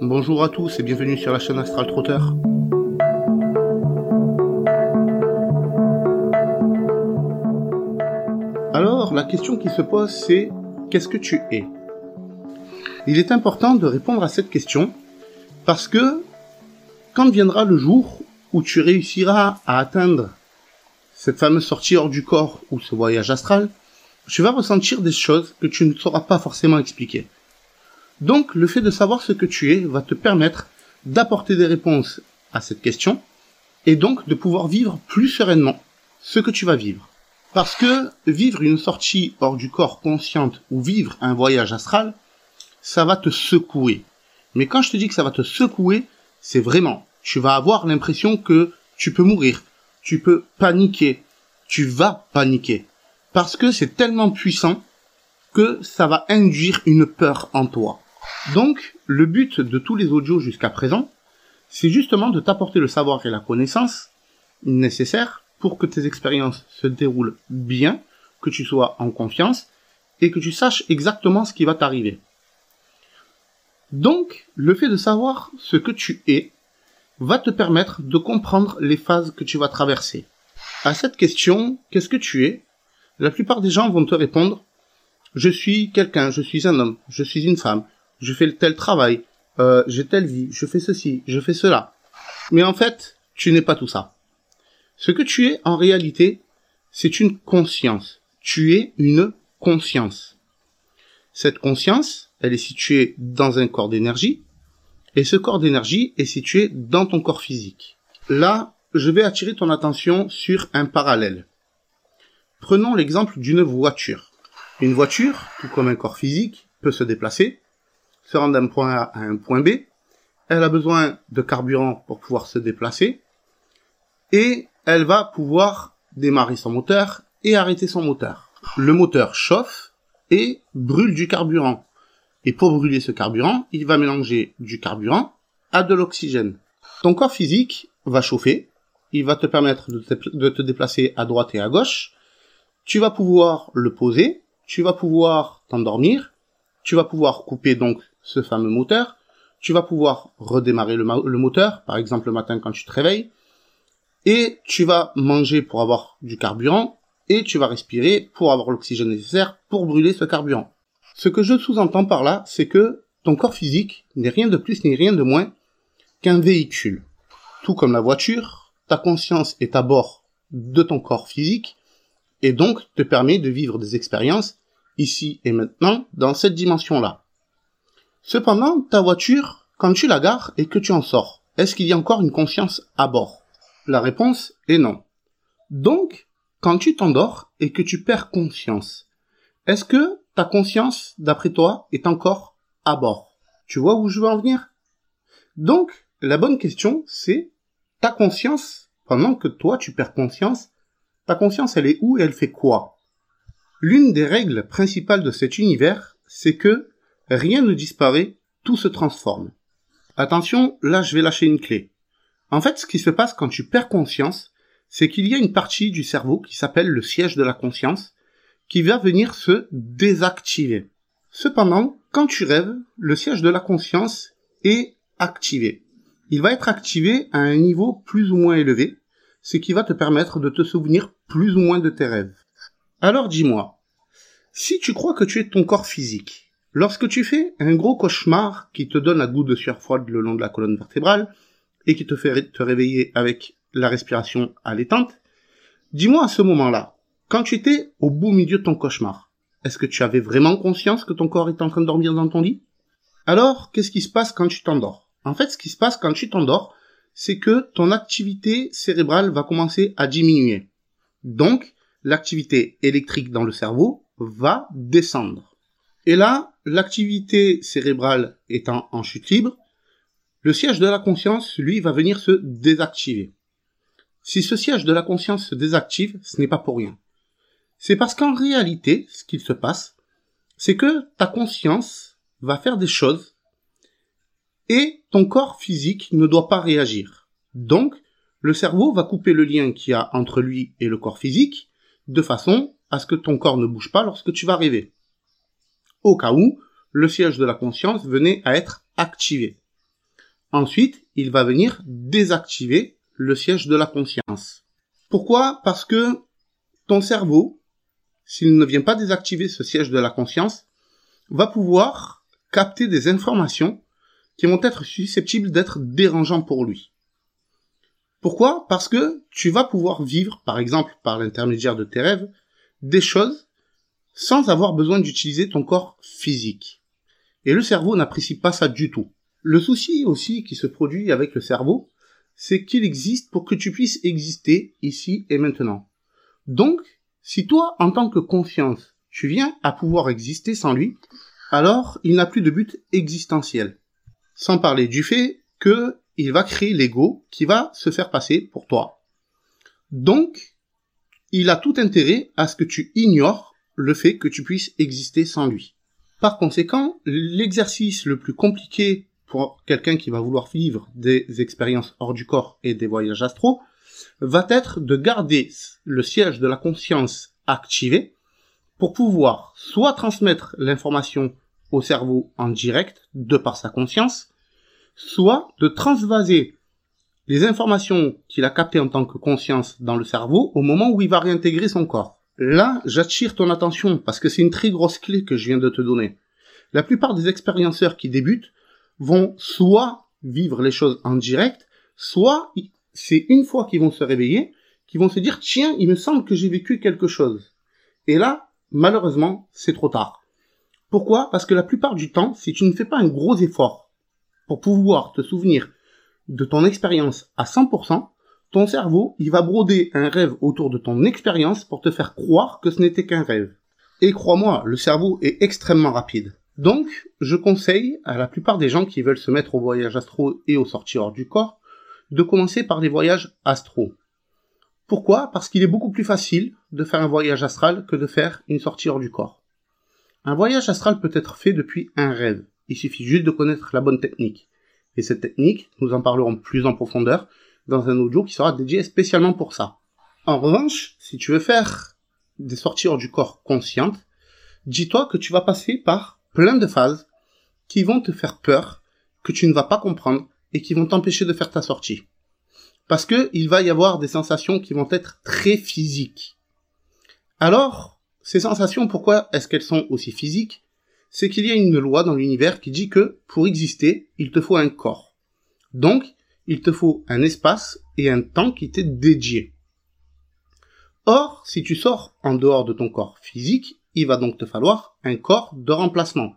Bonjour à tous et bienvenue sur la chaîne Astral Trotter. Alors, la question qui se pose, c'est qu'est-ce que tu es? Il est important de répondre à cette question parce que quand viendra le jour où tu réussiras à atteindre cette fameuse sortie hors du corps ou ce voyage astral, tu vas ressentir des choses que tu ne sauras pas forcément expliquer. Donc, le fait de savoir ce que tu es va te permettre d'apporter des réponses à cette question et donc de pouvoir vivre plus sereinement ce que tu vas vivre. Parce que vivre une sortie hors du corps consciente ou vivre un voyage astral, ça va te secouer. Mais quand je te dis que ça va te secouer, c'est vraiment, tu vas avoir l'impression que tu peux mourir, tu peux paniquer, tu vas paniquer. Parce que c'est tellement puissant que ça va induire une peur en toi. Donc, le but de tous les audios jusqu'à présent, c'est justement de t'apporter le savoir et la connaissance nécessaires pour que tes expériences se déroulent bien, que tu sois en confiance et que tu saches exactement ce qui va t'arriver. Donc, le fait de savoir ce que tu es va te permettre de comprendre les phases que tu vas traverser. À cette question, qu'est-ce que tu es? La plupart des gens vont te répondre je suis quelqu'un, je suis un homme, je suis une femme, je fais tel travail, euh, j'ai telle vie, je fais ceci, je fais cela. Mais en fait, tu n'es pas tout ça. Ce que tu es en réalité, c'est une conscience. Tu es une conscience. Cette conscience, elle est située dans un corps d'énergie, et ce corps d'énergie est situé dans ton corps physique. Là, je vais attirer ton attention sur un parallèle. Prenons l'exemple d'une voiture. Une voiture, tout comme un corps physique, peut se déplacer, se rendre d'un point A à un point B. Elle a besoin de carburant pour pouvoir se déplacer. Et elle va pouvoir démarrer son moteur et arrêter son moteur. Le moteur chauffe et brûle du carburant. Et pour brûler ce carburant, il va mélanger du carburant à de l'oxygène. Ton corps physique va chauffer, il va te permettre de te, de te, déplacer à droite et à gauche, tu vas pouvoir le poser, tu vas pouvoir t'endormir, tu vas pouvoir couper donc ce fameux moteur, tu vas pouvoir redémarrer le, moteur, par exemple le matin quand tu te réveilles, et tu vas manger pour avoir du carburant, et tu vas respirer pour avoir l'oxygène nécessaire pour brûler ce carburant. Ce que je sous-entends par là, c'est que ton corps physique n'est rien de plus ni rien de moins qu'un véhicule. Tout comme la voiture, ta conscience est à bord de ton corps physique, et donc te permet de vivre des expériences ici et maintenant dans cette dimension-là. Cependant, ta voiture, quand tu la gares et que tu en sors, est-ce qu'il y a encore une conscience à bord? La réponse est non. Donc, quand tu t'endors et que tu perds conscience, est-ce que ta conscience, d'après toi, est encore à bord? Tu vois où je veux en venir? Donc, la bonne question, c'est ta conscience, pendant que toi tu perds conscience, ta conscience elle est où et elle fait quoi? L'une des règles principales de cet univers, c'est que rien ne disparaît, tout se transforme. Attention, là je vais lâcher une clé. En fait, ce qui se passe quand tu perds conscience, c'est qu'il y a une partie du cerveau qui s'appelle le siège de la conscience, qui va venir se désactiver. Cependant, quand tu rêves, le siège de la conscience est activé. Il va être activé à un niveau plus ou moins élevé, ce qui va te permettre de te souvenir plus ou moins de tes rêves. Alors dis-moi, si tu crois que tu es ton corps physique, Lorsque tu fais un gros cauchemar qui te donne un goût de sueur froide le long de la colonne vertébrale et qui te fait te réveiller avec la respiration allaitante, dis-moi à ce moment-là, quand tu étais au beau milieu de ton cauchemar, est-ce que tu avais vraiment conscience que ton corps est en train de dormir dans ton lit? Alors, qu'est-ce qui se passe quand tu t'endors? En fait, ce qui se passe quand tu t'endors, c'est que ton activité cérébrale va commencer à diminuer. Donc, l'activité électrique dans le cerveau va descendre. Et là, l'activité cérébrale étant en chute libre, le siège de la conscience, lui, va venir se désactiver. Si ce siège de la conscience se désactive, ce n'est pas pour rien. C'est parce qu'en réalité, ce qu'il se passe, c'est que ta conscience va faire des choses et ton corps physique ne doit pas réagir. Donc, le cerveau va couper le lien qu'il y a entre lui et le corps physique de façon à ce que ton corps ne bouge pas lorsque tu vas rêver au cas où le siège de la conscience venait à être activé. Ensuite, il va venir désactiver le siège de la conscience. Pourquoi? Parce que ton cerveau, s'il ne vient pas désactiver ce siège de la conscience, va pouvoir capter des informations qui vont être susceptibles d'être dérangeants pour lui. Pourquoi? Parce que tu vas pouvoir vivre, par exemple par l'intermédiaire de tes rêves, des choses sans avoir besoin d'utiliser ton corps physique. Et le cerveau n'apprécie pas ça du tout. Le souci aussi qui se produit avec le cerveau, c'est qu'il existe pour que tu puisses exister ici et maintenant. Donc, si toi, en tant que conscience, tu viens à pouvoir exister sans lui, alors il n'a plus de but existentiel. Sans parler du fait que il va créer l'ego qui va se faire passer pour toi. Donc, il a tout intérêt à ce que tu ignores le fait que tu puisses exister sans lui. Par conséquent, l'exercice le plus compliqué pour quelqu'un qui va vouloir vivre des expériences hors du corps et des voyages astro, va être de garder le siège de la conscience activé pour pouvoir soit transmettre l'information au cerveau en direct de par sa conscience, soit de transvaser les informations qu'il a captées en tant que conscience dans le cerveau au moment où il va réintégrer son corps. Là, j'attire ton attention parce que c'est une très grosse clé que je viens de te donner. La plupart des expérienceurs qui débutent vont soit vivre les choses en direct, soit c'est une fois qu'ils vont se réveiller, qu'ils vont se dire tiens, il me semble que j'ai vécu quelque chose. Et là, malheureusement, c'est trop tard. Pourquoi? Parce que la plupart du temps, si tu ne fais pas un gros effort pour pouvoir te souvenir de ton expérience à 100%, ton cerveau, il va broder un rêve autour de ton expérience pour te faire croire que ce n'était qu'un rêve. Et crois-moi, le cerveau est extrêmement rapide. Donc, je conseille à la plupart des gens qui veulent se mettre au voyage astro et aux sorties hors du corps, de commencer par des voyages astro. Pourquoi? Parce qu'il est beaucoup plus facile de faire un voyage astral que de faire une sortie hors du corps. Un voyage astral peut être fait depuis un rêve. Il suffit juste de connaître la bonne technique. Et cette technique, nous en parlerons plus en profondeur dans un audio qui sera dédié spécialement pour ça. En revanche, si tu veux faire des sorties hors du corps conscientes, dis-toi que tu vas passer par plein de phases qui vont te faire peur, que tu ne vas pas comprendre et qui vont t'empêcher de faire ta sortie. Parce que il va y avoir des sensations qui vont être très physiques. Alors, ces sensations, pourquoi est-ce qu'elles sont aussi physiques? C'est qu'il y a une loi dans l'univers qui dit que pour exister, il te faut un corps. Donc, il te faut un espace et un temps qui t'est dédié. Or, si tu sors en dehors de ton corps physique, il va donc te falloir un corps de remplacement.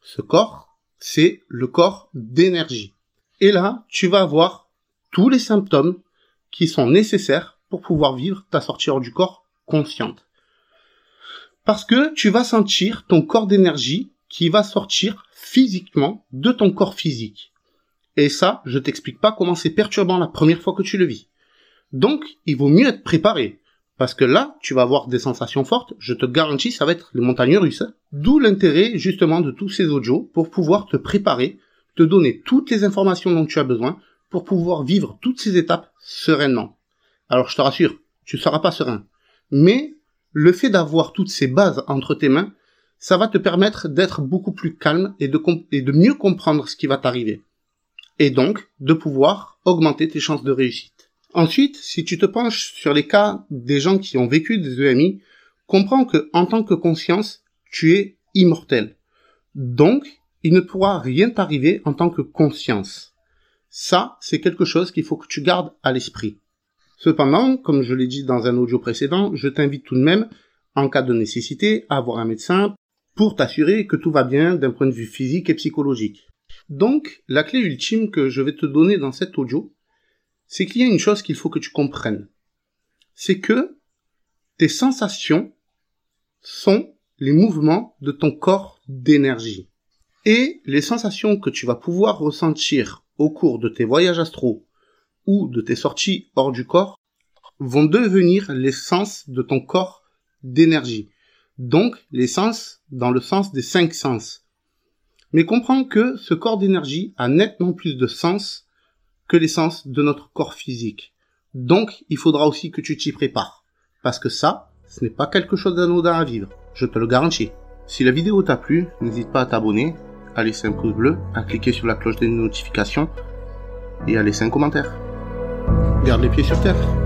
Ce corps, c'est le corps d'énergie. Et là, tu vas avoir tous les symptômes qui sont nécessaires pour pouvoir vivre ta sortie hors du corps consciente. Parce que tu vas sentir ton corps d'énergie qui va sortir physiquement de ton corps physique. Et ça, je t'explique pas comment c'est perturbant la première fois que tu le vis. Donc, il vaut mieux être préparé. Parce que là, tu vas avoir des sensations fortes, je te garantis, ça va être les montagnes russes. D'où l'intérêt justement de tous ces audios pour pouvoir te préparer, te donner toutes les informations dont tu as besoin pour pouvoir vivre toutes ces étapes sereinement. Alors je te rassure, tu ne seras pas serein. Mais le fait d'avoir toutes ces bases entre tes mains, ça va te permettre d'être beaucoup plus calme et de, et de mieux comprendre ce qui va t'arriver. Et donc de pouvoir augmenter tes chances de réussite. Ensuite, si tu te penches sur les cas des gens qui ont vécu des EMI, comprends que en tant que conscience, tu es immortel. Donc, il ne pourra rien t'arriver en tant que conscience. Ça, c'est quelque chose qu'il faut que tu gardes à l'esprit. Cependant, comme je l'ai dit dans un audio précédent, je t'invite tout de même, en cas de nécessité, à avoir un médecin pour t'assurer que tout va bien d'un point de vue physique et psychologique. Donc, la clé ultime que je vais te donner dans cet audio, c'est qu'il y a une chose qu'il faut que tu comprennes. C'est que tes sensations sont les mouvements de ton corps d'énergie. Et les sensations que tu vas pouvoir ressentir au cours de tes voyages astraux ou de tes sorties hors du corps vont devenir les sens de ton corps d'énergie. Donc les sens dans le sens des cinq sens. Mais comprends que ce corps d'énergie a nettement plus de sens que l'essence de notre corps physique. Donc, il faudra aussi que tu t'y prépares. Parce que ça, ce n'est pas quelque chose d'anodin à vivre. Je te le garantis. Si la vidéo t'a plu, n'hésite pas à t'abonner, à laisser un pouce bleu, à cliquer sur la cloche des notifications et à laisser un commentaire. Garde les pieds sur terre.